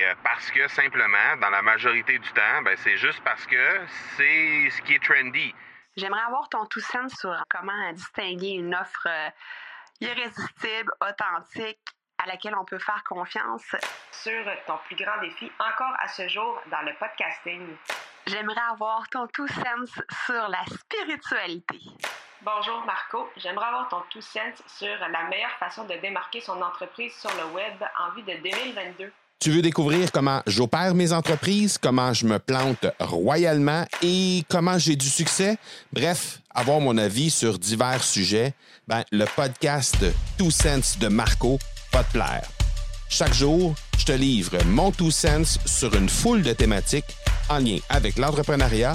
Et euh, parce que simplement, dans la majorité du temps, ben, c'est juste parce que c'est ce qui est trendy. J'aimerais avoir ton tout sens sur comment distinguer une offre euh, irrésistible, authentique, à laquelle on peut faire confiance. Sur ton plus grand défi encore à ce jour dans le podcasting. J'aimerais avoir ton tout sens sur la spiritualité. Bonjour Marco, j'aimerais avoir ton tout sens sur la meilleure façon de démarquer son entreprise sur le web en vue de 2022. Tu veux découvrir comment j'opère mes entreprises, comment je me plante royalement et comment j'ai du succès? Bref, avoir mon avis sur divers sujets, ben, le podcast Two Sense de Marco va te plaire. Chaque jour, je te livre mon Two Sense sur une foule de thématiques en lien avec l'entrepreneuriat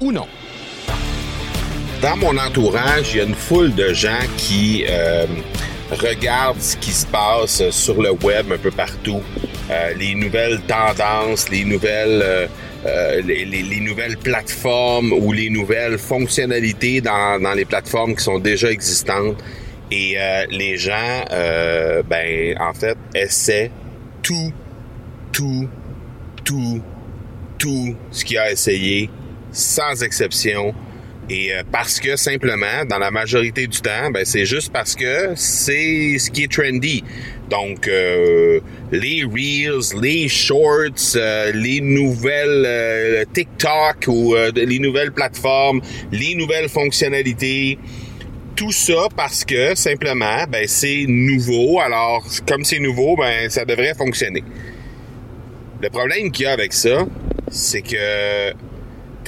ou non. Dans mon entourage, il y a une foule de gens qui euh, regardent ce qui se passe sur le web un peu partout, euh, les nouvelles tendances, les nouvelles euh, euh, les, les, les, nouvelles plateformes ou les nouvelles fonctionnalités dans, dans les plateformes qui sont déjà existantes. Et euh, les gens, ben, en fait, essaient tout, tout, tout, tout ce qu'il a essayé, sans exception. Et euh, parce que simplement, dans la majorité du temps, ben, c'est juste parce que c'est ce qui est trendy. Donc, euh, les reels, les shorts, euh, les nouvelles euh, TikTok ou les nouvelles plateformes, les nouvelles fonctionnalités, tout ça parce que simplement, ben, c'est nouveau. Alors, comme c'est nouveau, ben, ça devrait fonctionner. Le problème qu'il y a avec ça, c'est que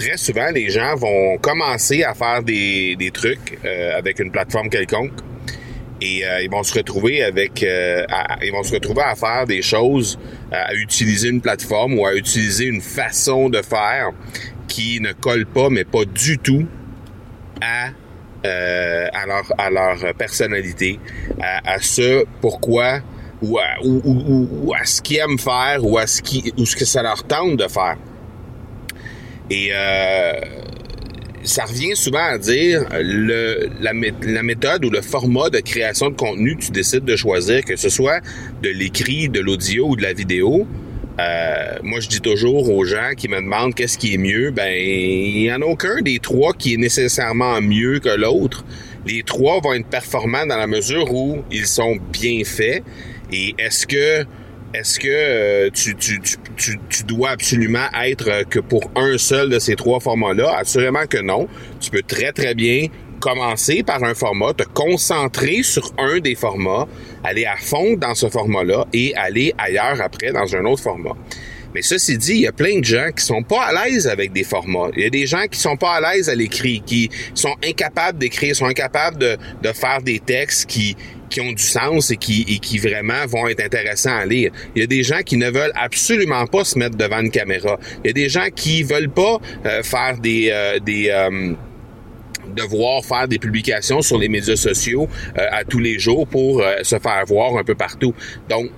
très souvent, les gens vont commencer à faire des, des trucs euh, avec une plateforme quelconque. Et euh, ils vont se retrouver avec euh, à, ils vont se retrouver à faire des choses à utiliser une plateforme ou à utiliser une façon de faire qui ne colle pas mais pas du tout à à leur personnalité à, ce pourquoi ou à, à ce qu'ils aiment faire ou à ce qui ou ce que ça leur tente de faire et euh, ça revient souvent à dire le, la, méthode ou le format de création de contenu que tu décides de choisir, que ce soit de l'écrit, de l'audio ou de la vidéo. Euh, moi, je dis toujours aux gens qui me demandent qu'est-ce qui est mieux, ben il y en a aucun des trois qui est nécessairement mieux que l'autre. Les trois vont être performants dans la mesure où ils sont bien faits. Et est-ce que est-ce que euh, tu, tu, tu, tu, dois absolument être euh, que pour un seul de ces trois formats-là? Assurément que non. Tu peux très, très bien commencer par un format, te concentrer sur un des formats, aller à fond dans ce format-là et aller ailleurs après dans un autre format. Mais ceci dit, il y a plein de gens qui sont pas à l'aise avec des formats. Il y a des gens qui sont pas à l'aise à l'écrit, qui sont incapables d'écrire, sont incapables de, de faire des textes qui, qui ont du sens et qui, et qui vraiment vont être intéressants à lire. Il y a des gens qui ne veulent absolument pas se mettre devant une caméra. Il y a des gens qui veulent pas euh, faire des... Euh, des euh, devoir faire des publications sur les médias sociaux euh, à tous les jours pour euh, se faire voir un peu partout. Donc,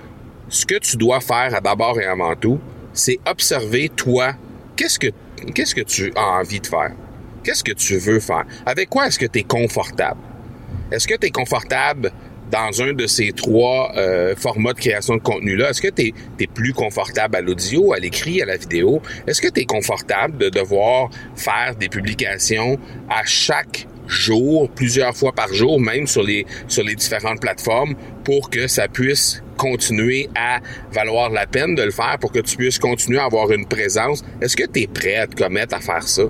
ce que tu dois faire d'abord et avant tout, c'est observer toi, qu'est-ce que qu'est-ce que tu as envie de faire? Qu'est-ce que tu veux faire? Avec quoi est-ce que tu es confortable? Est-ce que tu es confortable dans un de ces trois euh, formats de création de contenu-là, est-ce que tu es, plus confortable à l'audio, à l'écrit, à la vidéo? Est-ce que tu es confortable de devoir faire des publications à chaque jour, plusieurs fois par jour, même sur les, sur les différentes plateformes, pour que ça puisse continuer à valoir la peine de le faire, pour que tu puisses continuer à avoir une présence? Est-ce que tu es prêt à te commettre à faire ça?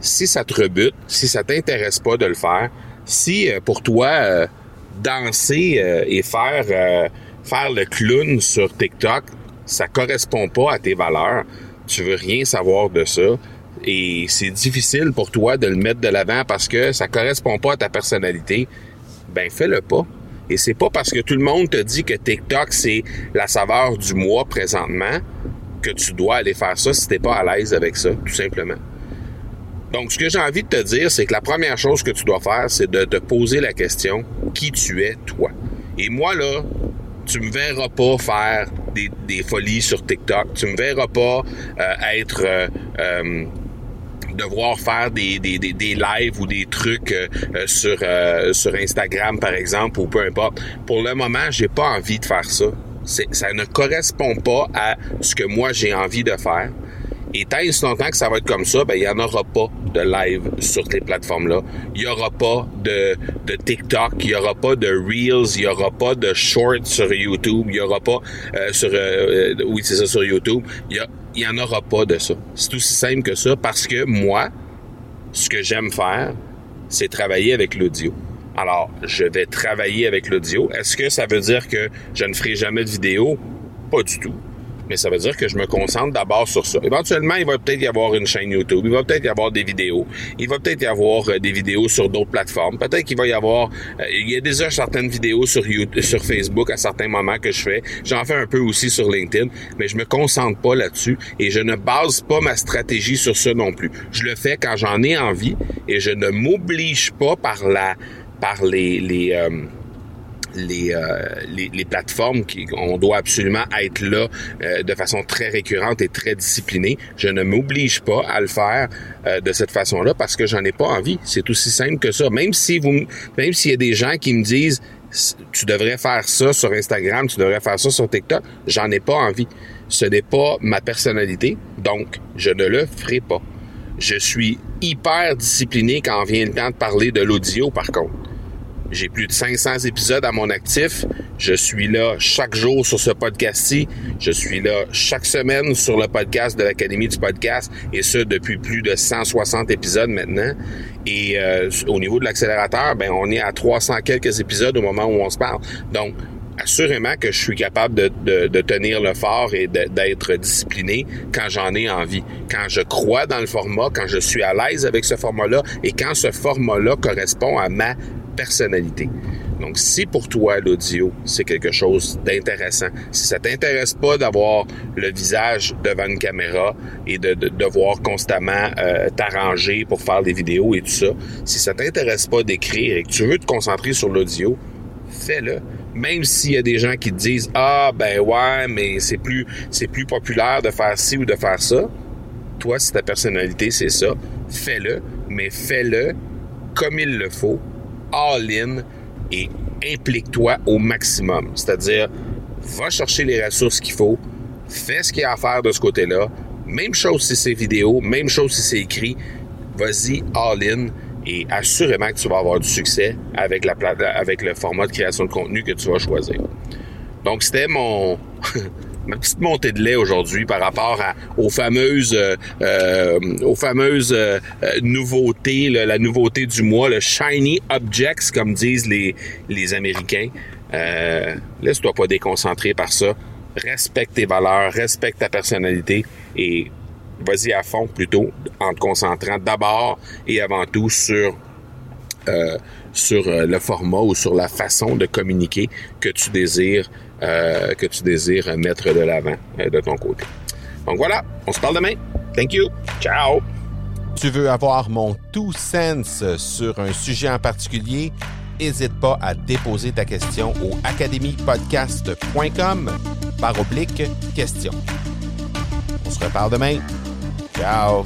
Si ça te rebute, si ça t'intéresse pas de le faire, si euh, pour toi... Euh, danser euh, et faire euh, faire le clown sur TikTok, ça correspond pas à tes valeurs. Tu veux rien savoir de ça et c'est difficile pour toi de le mettre de l'avant parce que ça correspond pas à ta personnalité. Ben fais-le pas. Et c'est pas parce que tout le monde te dit que TikTok c'est la saveur du mois présentement que tu dois aller faire ça si t'es pas à l'aise avec ça, tout simplement. Donc, ce que j'ai envie de te dire, c'est que la première chose que tu dois faire, c'est de te poser la question qui tu es, toi. Et moi, là, tu me verras pas faire des, des folies sur TikTok. Tu me verras pas euh, être euh, euh, devoir faire des, des, des, des, lives ou des trucs sur, sur Instagram, par exemple, ou peu importe. Pour le moment, j'ai pas envie de faire ça. ça ne correspond pas à ce que moi j'ai envie de faire. Et tant et longtemps que ça va être comme ça, ben, il n'y en aura pas de live sur ces plateformes-là. Il n'y aura pas de, de TikTok, il n'y aura pas de Reels, il n'y aura pas de Shorts sur YouTube, il n'y aura pas euh, sur... Euh, euh, oui, c'est ça, sur YouTube. Il n'y en aura pas de ça. C'est aussi simple que ça parce que moi, ce que j'aime faire, c'est travailler avec l'audio. Alors, je vais travailler avec l'audio. Est-ce que ça veut dire que je ne ferai jamais de vidéo? Pas du tout mais ça veut dire que je me concentre d'abord sur ça. Éventuellement, il va peut-être y avoir une chaîne YouTube, il va peut-être y avoir des vidéos, il va peut-être y avoir euh, des vidéos sur d'autres plateformes, peut-être qu'il va y avoir, euh, il y a déjà certaines vidéos sur YouTube, sur Facebook à certains moments que je fais, j'en fais un peu aussi sur LinkedIn, mais je me concentre pas là-dessus et je ne base pas ma stratégie sur ça non plus. Je le fais quand j'en ai envie et je ne m'oblige pas par la par les les euh, euh, les, les, plateformes qui on doit absolument être là euh, de façon très récurrente et très disciplinée. Je ne m'oblige pas à le faire euh, de cette façon-là parce que j'en ai pas envie. C'est aussi simple que ça. Même si vous, même s'il y a des gens qui me disent tu devrais faire ça sur Instagram, tu devrais faire ça sur TikTok, j'en ai pas envie. Ce n'est pas ma personnalité, donc je ne le ferai pas. Je suis hyper discipliné quand vient le temps de parler de l'audio, par contre. J'ai plus de 500 épisodes à mon actif. Je suis là chaque jour sur ce podcast-ci. Je suis là chaque semaine sur le podcast de l'Académie du podcast et ce depuis plus de 160 épisodes maintenant. Et euh, au niveau de l'accélérateur, ben on est à 300 quelques épisodes au moment où on se parle. Donc assurément que je suis capable de, de tenir le fort et d'être discipliné quand j'en ai envie, quand je crois dans le format, quand je suis à l'aise avec ce format-là et quand ce format-là correspond à ma personnalité. Donc, si pour toi, l'audio, c'est quelque chose d'intéressant, si ça t'intéresse pas d'avoir le visage devant une caméra et de, devoir constamment euh, t'arranger pour faire des vidéos et tout ça, si ça t'intéresse pas d'écrire et que tu veux te concentrer sur l'audio, fais-le. Même s'il y a des gens qui te disent ah ben ouais mais c'est plus c'est plus populaire de faire ci ou de faire ça. Toi, si ta personnalité c'est ça, fais-le, mais fais-le comme il le faut all-in et implique-toi au maximum. C'est-à-dire, va chercher les ressources qu'il faut, fais ce qu'il y a à faire de ce côté-là. Même chose si c'est vidéo, même chose si c'est écrit. Vas-y all-in et assurément que tu vas avoir du succès avec, la, avec le format de création de contenu que tu vas choisir. Donc, c'était mon, ma petite montée de lait aujourd'hui par rapport à, aux fameuses, euh, euh aux fameuses euh, nouveautés, la nouveauté du mois, le shiny objects comme disent les, les Américains. Euh, Laisse-toi pas déconcentrer par ça. Respecte tes valeurs, respecte ta personnalité et vas-y à fond plutôt en te concentrant d'abord et avant tout sur euh, sur le format ou sur la façon de communiquer que tu désires euh, que tu désires mettre de l'avant euh, de ton côté. Donc voilà, on se parle demain. Thank you. Ciao. Tu veux avoir mon tout sens sur un sujet en particulier? N'hésite pas à déposer ta question au academypodcast.com par oblique question. On se reparle demain. Ciao.